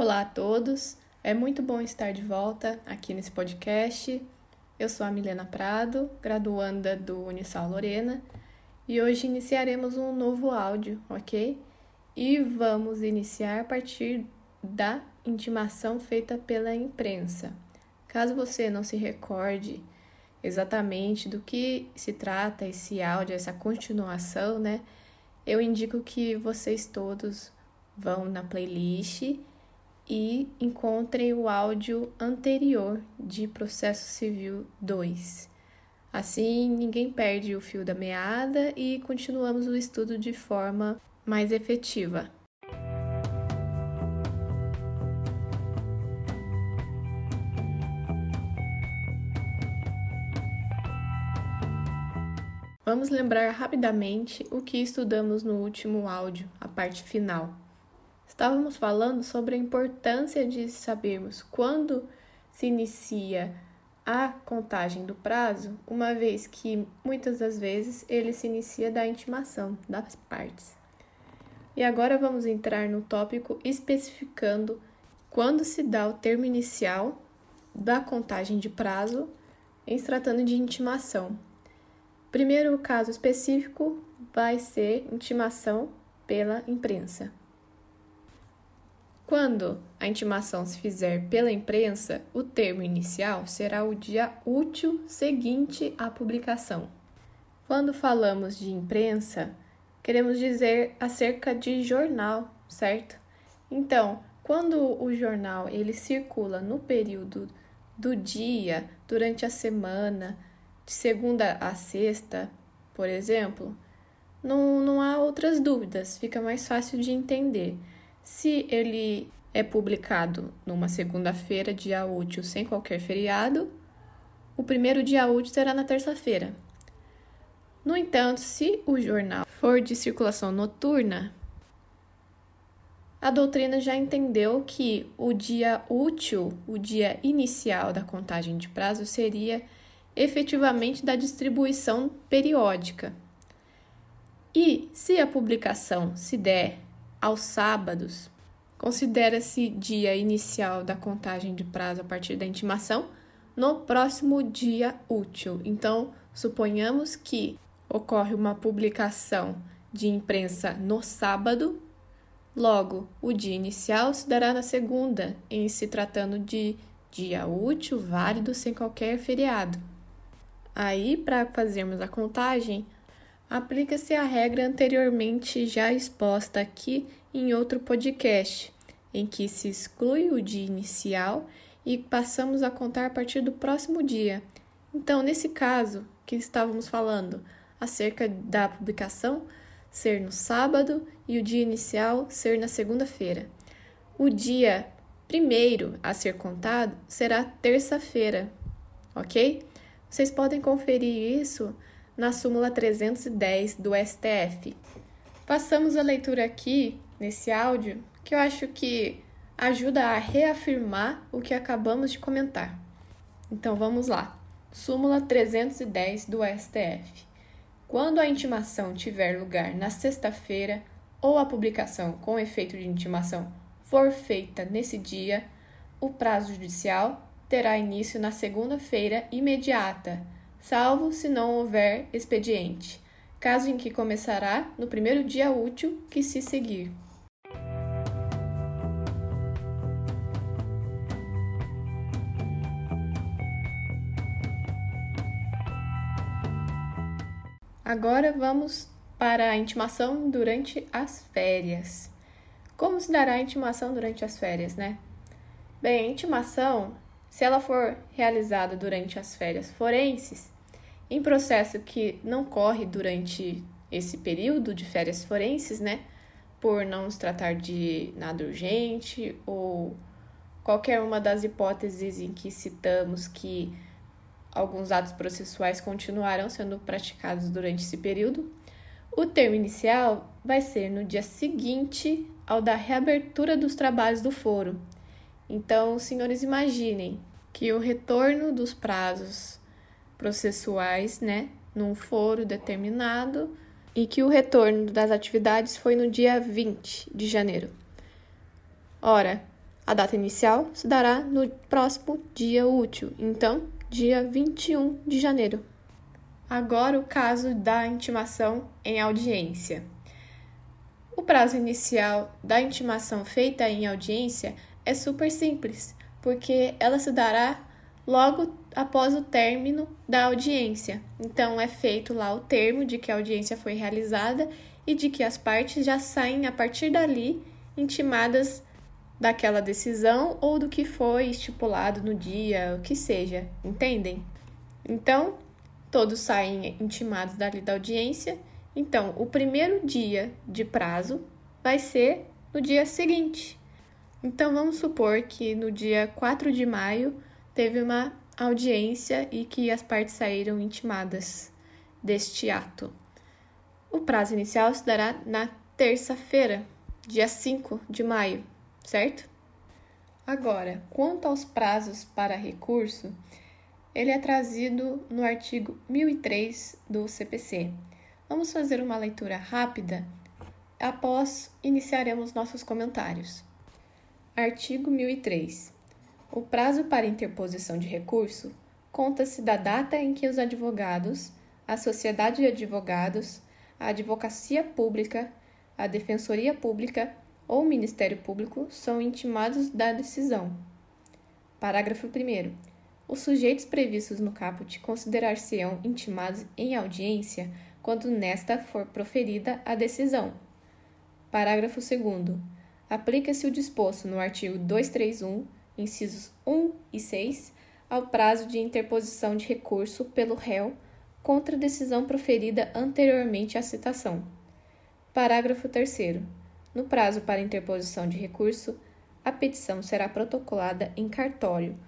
Olá a todos, é muito bom estar de volta aqui nesse podcast. Eu sou a Milena Prado, graduanda do Unisal Lorena, e hoje iniciaremos um novo áudio, ok? E vamos iniciar a partir da intimação feita pela imprensa. Caso você não se recorde exatamente do que se trata esse áudio, essa continuação, né? Eu indico que vocês todos vão na playlist e encontrem o áudio anterior de Processo Civil 2. Assim, ninguém perde o fio da meada e continuamos o estudo de forma mais efetiva. Vamos lembrar rapidamente o que estudamos no último áudio, a parte final. Estávamos falando sobre a importância de sabermos quando se inicia a contagem do prazo, uma vez que muitas das vezes ele se inicia da intimação das partes. E agora vamos entrar no tópico especificando quando se dá o termo inicial da contagem de prazo em se tratando de intimação. Primeiro caso específico vai ser intimação pela imprensa. Quando a intimação se fizer pela imprensa, o termo inicial será o dia útil seguinte à publicação. Quando falamos de imprensa, queremos dizer acerca de jornal, certo? Então, quando o jornal ele circula no período do dia, durante a semana, de segunda a sexta, por exemplo, não, não há outras dúvidas, fica mais fácil de entender. Se ele é publicado numa segunda-feira, dia útil, sem qualquer feriado, o primeiro dia útil será na terça-feira. No entanto, se o jornal for de circulação noturna, a doutrina já entendeu que o dia útil, o dia inicial da contagem de prazo, seria efetivamente da distribuição periódica. E se a publicação se der aos sábados, considera-se dia inicial da contagem de prazo a partir da intimação no próximo dia útil. Então, suponhamos que ocorre uma publicação de imprensa no sábado, logo o dia inicial se dará na segunda, em se tratando de dia útil válido sem qualquer feriado. Aí, para fazermos a contagem, aplica-se a regra anteriormente já exposta aqui em outro podcast, em que se exclui o dia inicial e passamos a contar a partir do próximo dia. Então, nesse caso que estávamos falando acerca da publicação ser no sábado e o dia inicial ser na segunda-feira. O dia primeiro a ser contado será terça-feira, ok? Vocês podem conferir isso na súmula 310 do STF. Passamos a leitura aqui nesse áudio que eu acho que ajuda a reafirmar o que acabamos de comentar. Então vamos lá. Súmula 310 do STF. Quando a intimação tiver lugar na sexta-feira ou a publicação com efeito de intimação for feita nesse dia, o prazo judicial terá início na segunda-feira imediata, salvo se não houver expediente, caso em que começará no primeiro dia útil que se seguir. Agora vamos para a intimação durante as férias. Como se dará a intimação durante as férias, né? Bem, a intimação se ela for realizada durante as férias forenses, em processo que não corre durante esse período de férias forenses, né? Por não se tratar de nada urgente ou qualquer uma das hipóteses em que citamos que alguns atos processuais continuarão sendo praticados durante esse período, o termo inicial vai ser no dia seguinte ao da reabertura dos trabalhos do foro, então, senhores, imaginem que o retorno dos prazos processuais, né, num foro determinado, e que o retorno das atividades foi no dia 20 de janeiro. Ora, A data inicial se dará no próximo dia útil, então, dia 21 de janeiro. Agora, o caso da intimação em audiência. O prazo inicial da intimação feita em audiência é super simples, porque ela se dará logo após o término da audiência. Então, é feito lá o termo de que a audiência foi realizada e de que as partes já saem a partir dali intimadas daquela decisão ou do que foi estipulado no dia, o que seja, entendem? Então, todos saem intimados dali da audiência. Então, o primeiro dia de prazo vai ser no dia seguinte. Então, vamos supor que no dia 4 de maio teve uma audiência e que as partes saíram intimadas deste ato. O prazo inicial se dará na terça-feira, dia 5 de maio, certo? Agora, quanto aos prazos para recurso, ele é trazido no artigo 1003 do CPC. Vamos fazer uma leitura rápida, após iniciaremos nossos comentários. Artigo 1003. O prazo para interposição de recurso conta-se da data em que os advogados, a sociedade de advogados, a advocacia pública, a defensoria pública ou o Ministério Público são intimados da decisão. Parágrafo 1. Os sujeitos previstos no caput considerar-se-ão intimados em audiência quando nesta for proferida a decisão. Parágrafo 2. Aplica-se o disposto no artigo 231 incisos 1 e 6, ao prazo de interposição de recurso pelo réu contra a decisão proferida anteriormente à citação. Parágrafo 3. No prazo para interposição de recurso, a petição será protocolada em cartório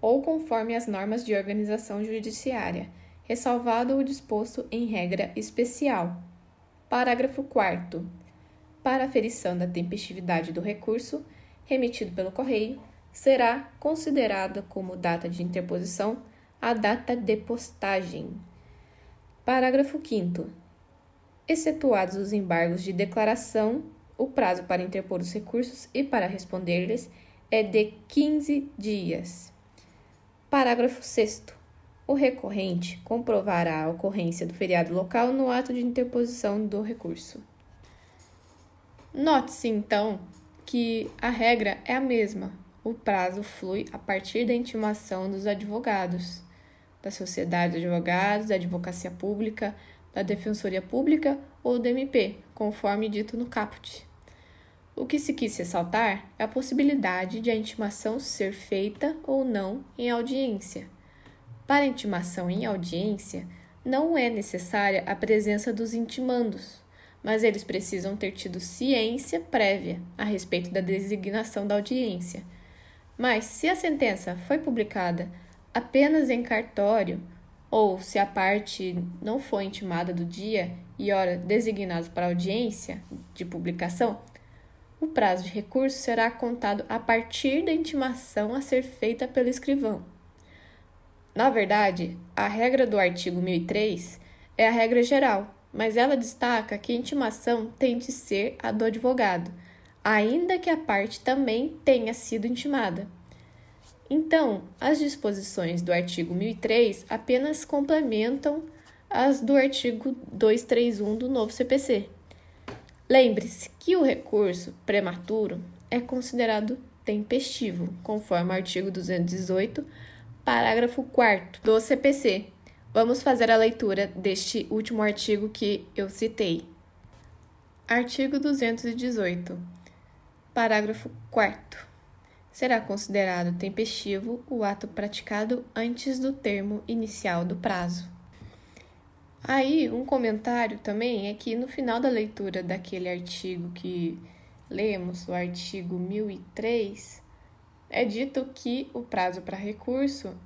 ou conforme as normas de organização judiciária, ressalvado o disposto em regra especial. Parágrafo 4. Para aferição da tempestividade do recurso, remetido pelo correio, será considerada como data de interposição a data de postagem. Parágrafo 5. Excetuados os embargos de declaração, o prazo para interpor os recursos e para responder-lhes é de 15 dias. Parágrafo 6. O recorrente comprovará a ocorrência do feriado local no ato de interposição do recurso. Note-se, então, que a regra é a mesma, o prazo flui a partir da intimação dos advogados, da Sociedade de Advogados, da Advocacia Pública, da Defensoria Pública ou do MP, conforme dito no caput. O que se quis ressaltar é a possibilidade de a intimação ser feita ou não em audiência. Para a intimação em audiência, não é necessária a presença dos intimandos, mas eles precisam ter tido ciência prévia a respeito da designação da audiência mas se a sentença foi publicada apenas em cartório, ou se a parte não foi intimada do dia e hora designados para audiência de publicação, o prazo de recurso será contado a partir da intimação a ser feita pelo escrivão. Na verdade, a regra do artigo 1003 é a regra geral, mas ela destaca que a intimação tem de ser a do advogado ainda que a parte também tenha sido intimada. Então, as disposições do artigo 1003 apenas complementam as do artigo 231 do novo CPC. Lembre-se que o recurso prematuro é considerado tempestivo, conforme o artigo 218, parágrafo 4 do CPC. Vamos fazer a leitura deste último artigo que eu citei. Artigo 218. Parágrafo 4. Será considerado tempestivo o ato praticado antes do termo inicial do prazo. Aí, um comentário também é que no final da leitura daquele artigo que lemos, o artigo 1003, é dito que o prazo para recurso,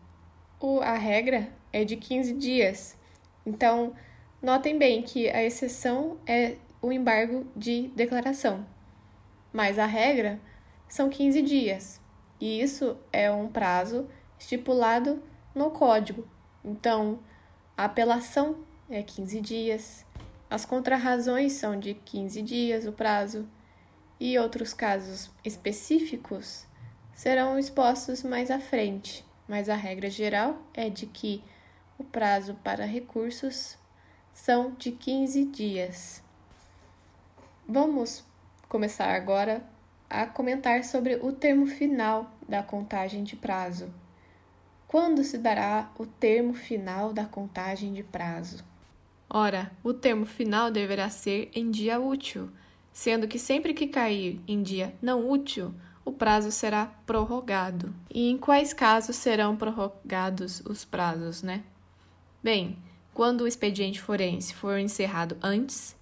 a regra é de 15 dias. Então, notem bem que a exceção é o embargo de declaração mas a regra são 15 dias, e isso é um prazo estipulado no código. Então, a apelação é 15 dias, as contrarrazões são de 15 dias o prazo, e outros casos específicos serão expostos mais à frente, mas a regra geral é de que o prazo para recursos são de 15 dias. Vamos começar agora a comentar sobre o termo final da contagem de prazo. Quando se dará o termo final da contagem de prazo? Ora, o termo final deverá ser em dia útil, sendo que sempre que cair em dia não útil, o prazo será prorrogado. E em quais casos serão prorrogados os prazos, né? Bem, quando o expediente forense for encerrado antes,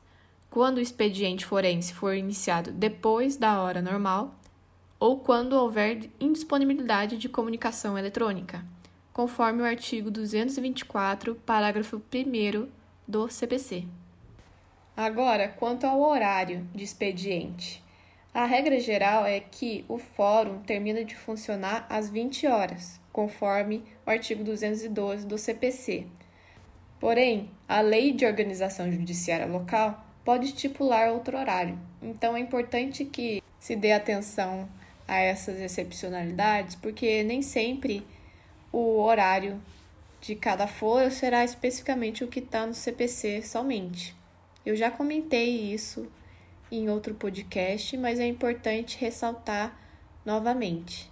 quando o expediente forense for iniciado depois da hora normal, ou quando houver indisponibilidade de comunicação eletrônica, conforme o artigo 224, parágrafo 1 do CPC. Agora, quanto ao horário de expediente. A regra geral é que o fórum termina de funcionar às 20 horas, conforme o artigo 212 do CPC. Porém, a Lei de Organização Judiciária Local pode estipular outro horário. Então é importante que se dê atenção a essas excepcionalidades, porque nem sempre o horário de cada foro será especificamente o que está no CPC somente. Eu já comentei isso em outro podcast, mas é importante ressaltar novamente.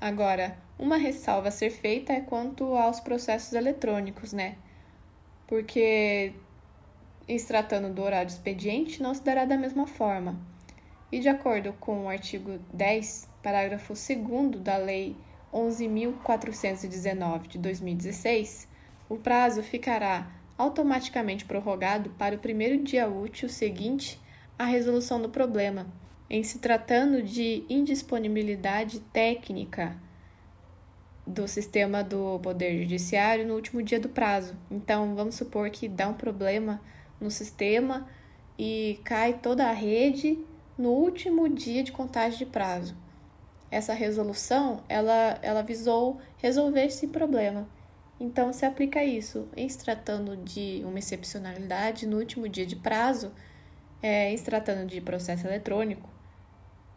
Agora, uma ressalva a ser feita é quanto aos processos eletrônicos, né? Porque, em se tratando do horário expediente, não se dará da mesma forma. E de acordo com o artigo 10, parágrafo 2 da Lei 11.419 de 2016, o prazo ficará automaticamente prorrogado para o primeiro dia útil seguinte à resolução do problema, em se tratando de indisponibilidade técnica do sistema do Poder Judiciário no último dia do prazo. Então, vamos supor que dá um problema no sistema e cai toda a rede no último dia de contagem de prazo. Essa resolução, ela, ela visou resolver esse problema. Então, se aplica isso em se tratando de uma excepcionalidade no último dia de prazo, é, em se tratando de processo eletrônico,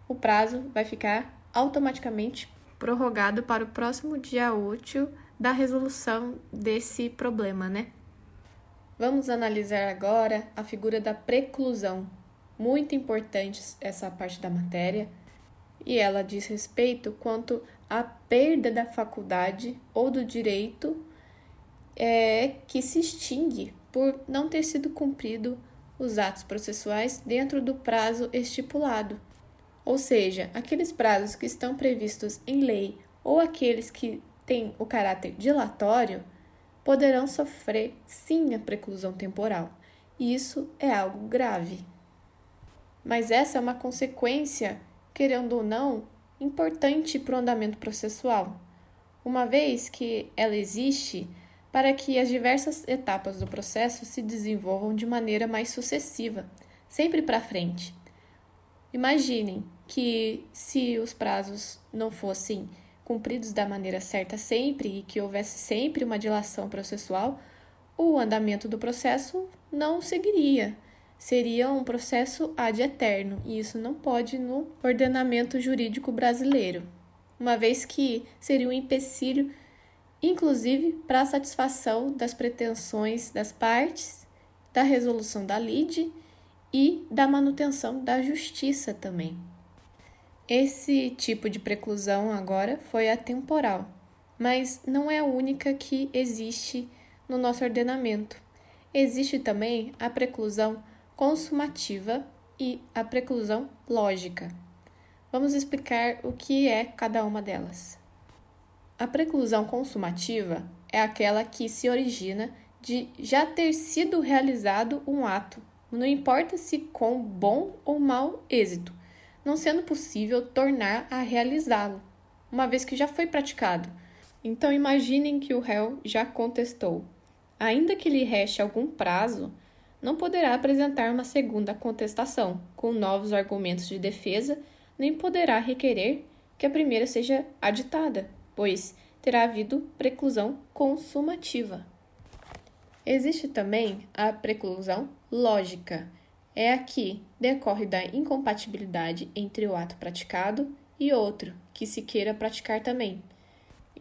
o prazo vai ficar automaticamente prorrogado para o próximo dia útil da resolução desse problema, né? Vamos analisar agora a figura da preclusão. Muito importante essa parte da matéria e ela diz respeito quanto à perda da faculdade ou do direito é, que se extingue por não ter sido cumprido os atos processuais dentro do prazo estipulado. Ou seja, aqueles prazos que estão previstos em lei ou aqueles que têm o caráter dilatório poderão sofrer sim a preclusão temporal. E isso é algo grave. Mas essa é uma consequência querendo ou não, importante para o andamento processual, uma vez que ela existe para que as diversas etapas do processo se desenvolvam de maneira mais sucessiva, sempre para frente. Imaginem que se os prazos não fossem cumpridos da maneira certa sempre e que houvesse sempre uma dilação processual, o andamento do processo não seguiria, seria um processo ad eterno, e isso não pode no ordenamento jurídico brasileiro, uma vez que seria um empecilho, inclusive para a satisfação das pretensões das partes, da resolução da lide e da manutenção da justiça também. Esse tipo de preclusão agora foi atemporal, mas não é a única que existe no nosso ordenamento. Existe também a preclusão consumativa e a preclusão lógica. Vamos explicar o que é cada uma delas. A preclusão consumativa é aquela que se origina de já ter sido realizado um ato, não importa se com bom ou mau êxito, não sendo possível tornar a realizá-lo, uma vez que já foi praticado. Então imaginem que o réu já contestou. Ainda que lhe reste algum prazo, não poderá apresentar uma segunda contestação com novos argumentos de defesa, nem poderá requerer que a primeira seja aditada, pois terá havido preclusão consumativa. Existe também a preclusão lógica. É a que decorre da incompatibilidade entre o ato praticado e outro que se queira praticar também.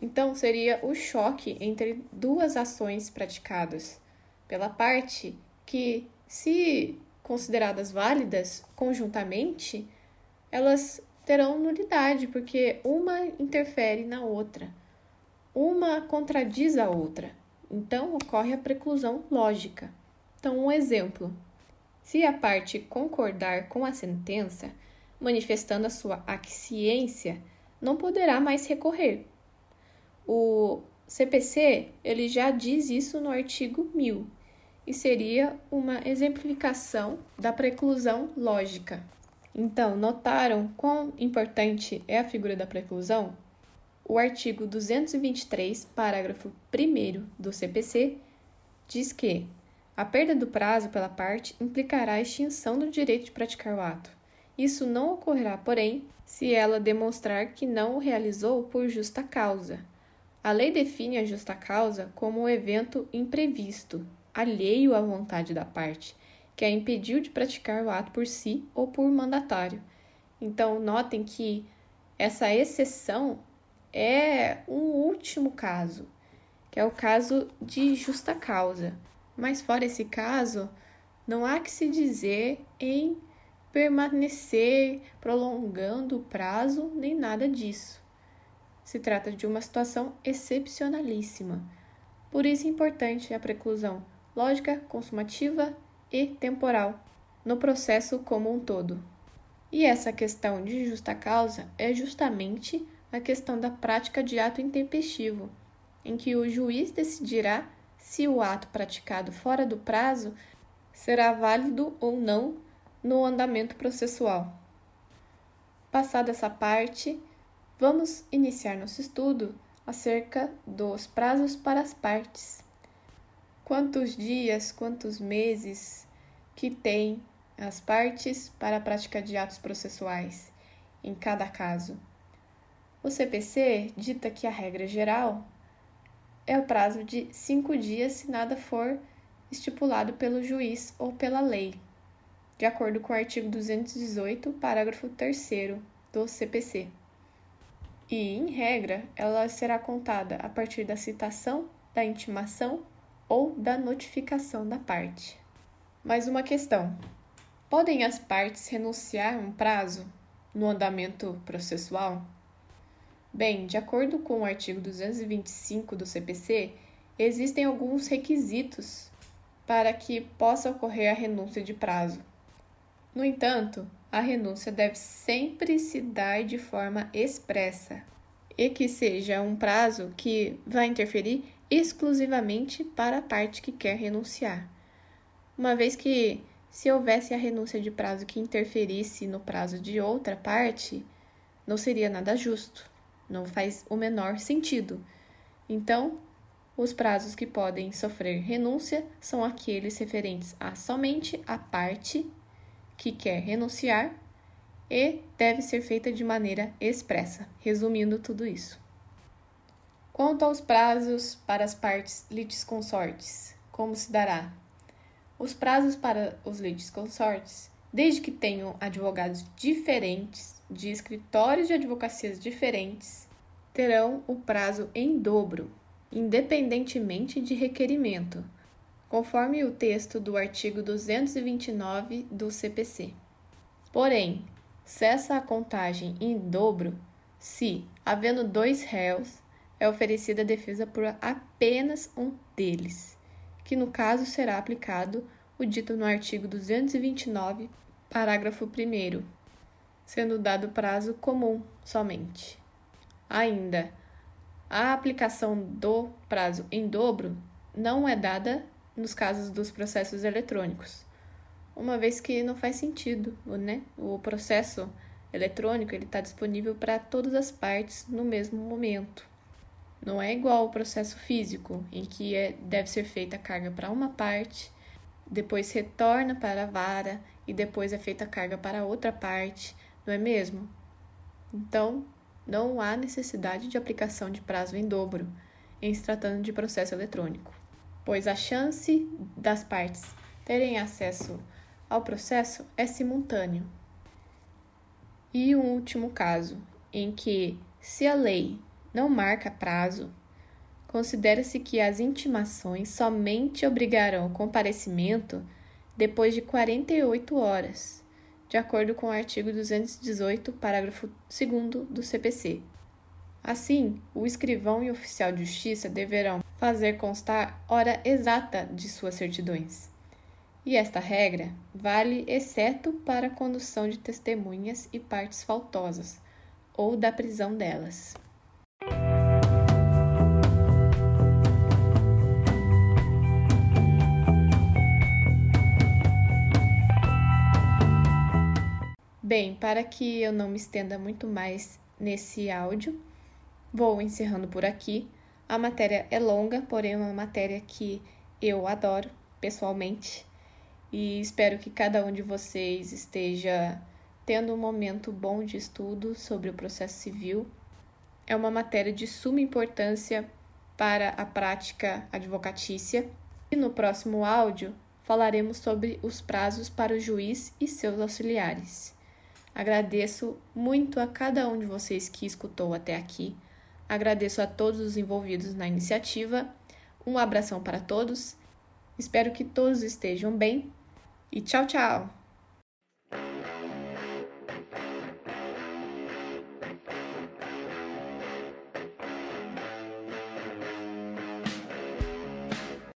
Então, seria o choque entre duas ações praticadas, pela parte que, se consideradas válidas conjuntamente, elas terão nulidade, porque uma interfere na outra, uma contradiz a outra. Então, ocorre a preclusão lógica. Então, um exemplo: se a parte concordar com a sentença, manifestando a sua aquiescência, não poderá mais recorrer. O CPC ele já diz isso no artigo 1000 e seria uma exemplificação da preclusão lógica. Então, notaram quão importante é a figura da preclusão? O artigo 223, parágrafo 1 do CPC, diz que a perda do prazo pela parte implicará a extinção do direito de praticar o ato. Isso não ocorrerá, porém, se ela demonstrar que não o realizou por justa causa. A lei define a justa causa como um evento imprevisto, alheio à vontade da parte, que a impediu de praticar o ato por si ou por mandatário. Então, notem que essa exceção é um último caso, que é o caso de justa causa. Mas fora esse caso, não há que se dizer em permanecer prolongando o prazo nem nada disso. Se trata de uma situação excepcionalíssima. Por isso é importante a preclusão lógica, consumativa e temporal no processo como um todo. E essa questão de justa causa é justamente a questão da prática de ato intempestivo, em que o juiz decidirá se o ato praticado fora do prazo será válido ou não no andamento processual. Passada essa parte, vamos iniciar nosso estudo acerca dos prazos para as partes. Quantos dias, quantos meses que tem as partes para a prática de atos processuais em cada caso? O CPC dita que a regra geral é o prazo de cinco dias se nada for estipulado pelo juiz ou pela lei, de acordo com o artigo 218, parágrafo 3 do CPC. E, em regra, ela será contada a partir da citação, da intimação ou da notificação da parte. Mais uma questão: podem as partes renunciar a um prazo no andamento processual? Bem, de acordo com o artigo 225 do CPC, existem alguns requisitos para que possa ocorrer a renúncia de prazo. No entanto, a renúncia deve sempre se dar de forma expressa e que seja um prazo que vai interferir exclusivamente para a parte que quer renunciar. Uma vez que, se houvesse a renúncia de prazo que interferisse no prazo de outra parte, não seria nada justo. Não faz o menor sentido. Então, os prazos que podem sofrer renúncia são aqueles referentes a somente a parte que quer renunciar e deve ser feita de maneira expressa, resumindo tudo isso. Quanto aos prazos para as partes litisconsortes, como se dará? Os prazos para os litisconsortes, desde que tenham advogados diferentes de escritórios de advocacias diferentes terão o prazo em dobro, independentemente de requerimento, conforme o texto do artigo 229 do CPC. Porém, cessa a contagem em dobro se, havendo dois réus, é oferecida a defesa por apenas um deles, que no caso será aplicado o dito no artigo 229, parágrafo 1 sendo dado prazo comum somente. Ainda, a aplicação do prazo em dobro não é dada nos casos dos processos eletrônicos, uma vez que não faz sentido, né? O processo eletrônico ele está disponível para todas as partes no mesmo momento. Não é igual ao processo físico, em que é, deve ser feita a carga para uma parte, depois retorna para a vara e depois é feita a carga para outra parte, não é mesmo? Então, não há necessidade de aplicação de prazo em dobro em se tratando de processo eletrônico, pois a chance das partes terem acesso ao processo é simultâneo. E um último caso, em que, se a lei não marca prazo, considera-se que as intimações somente obrigarão o comparecimento depois de 48 horas, de acordo com o artigo 218, parágrafo 2 do CPC. Assim, o escrivão e oficial de justiça deverão fazer constar hora exata de suas certidões. E esta regra vale exceto para a condução de testemunhas e partes faltosas, ou da prisão delas. Bem, para que eu não me estenda muito mais nesse áudio, vou encerrando por aqui. A matéria é longa, porém é uma matéria que eu adoro pessoalmente e espero que cada um de vocês esteja tendo um momento bom de estudo sobre o processo civil. É uma matéria de suma importância para a prática advocatícia. E no próximo áudio falaremos sobre os prazos para o juiz e seus auxiliares. Agradeço muito a cada um de vocês que escutou até aqui. Agradeço a todos os envolvidos na iniciativa. Um abração para todos. Espero que todos estejam bem e tchau, tchau!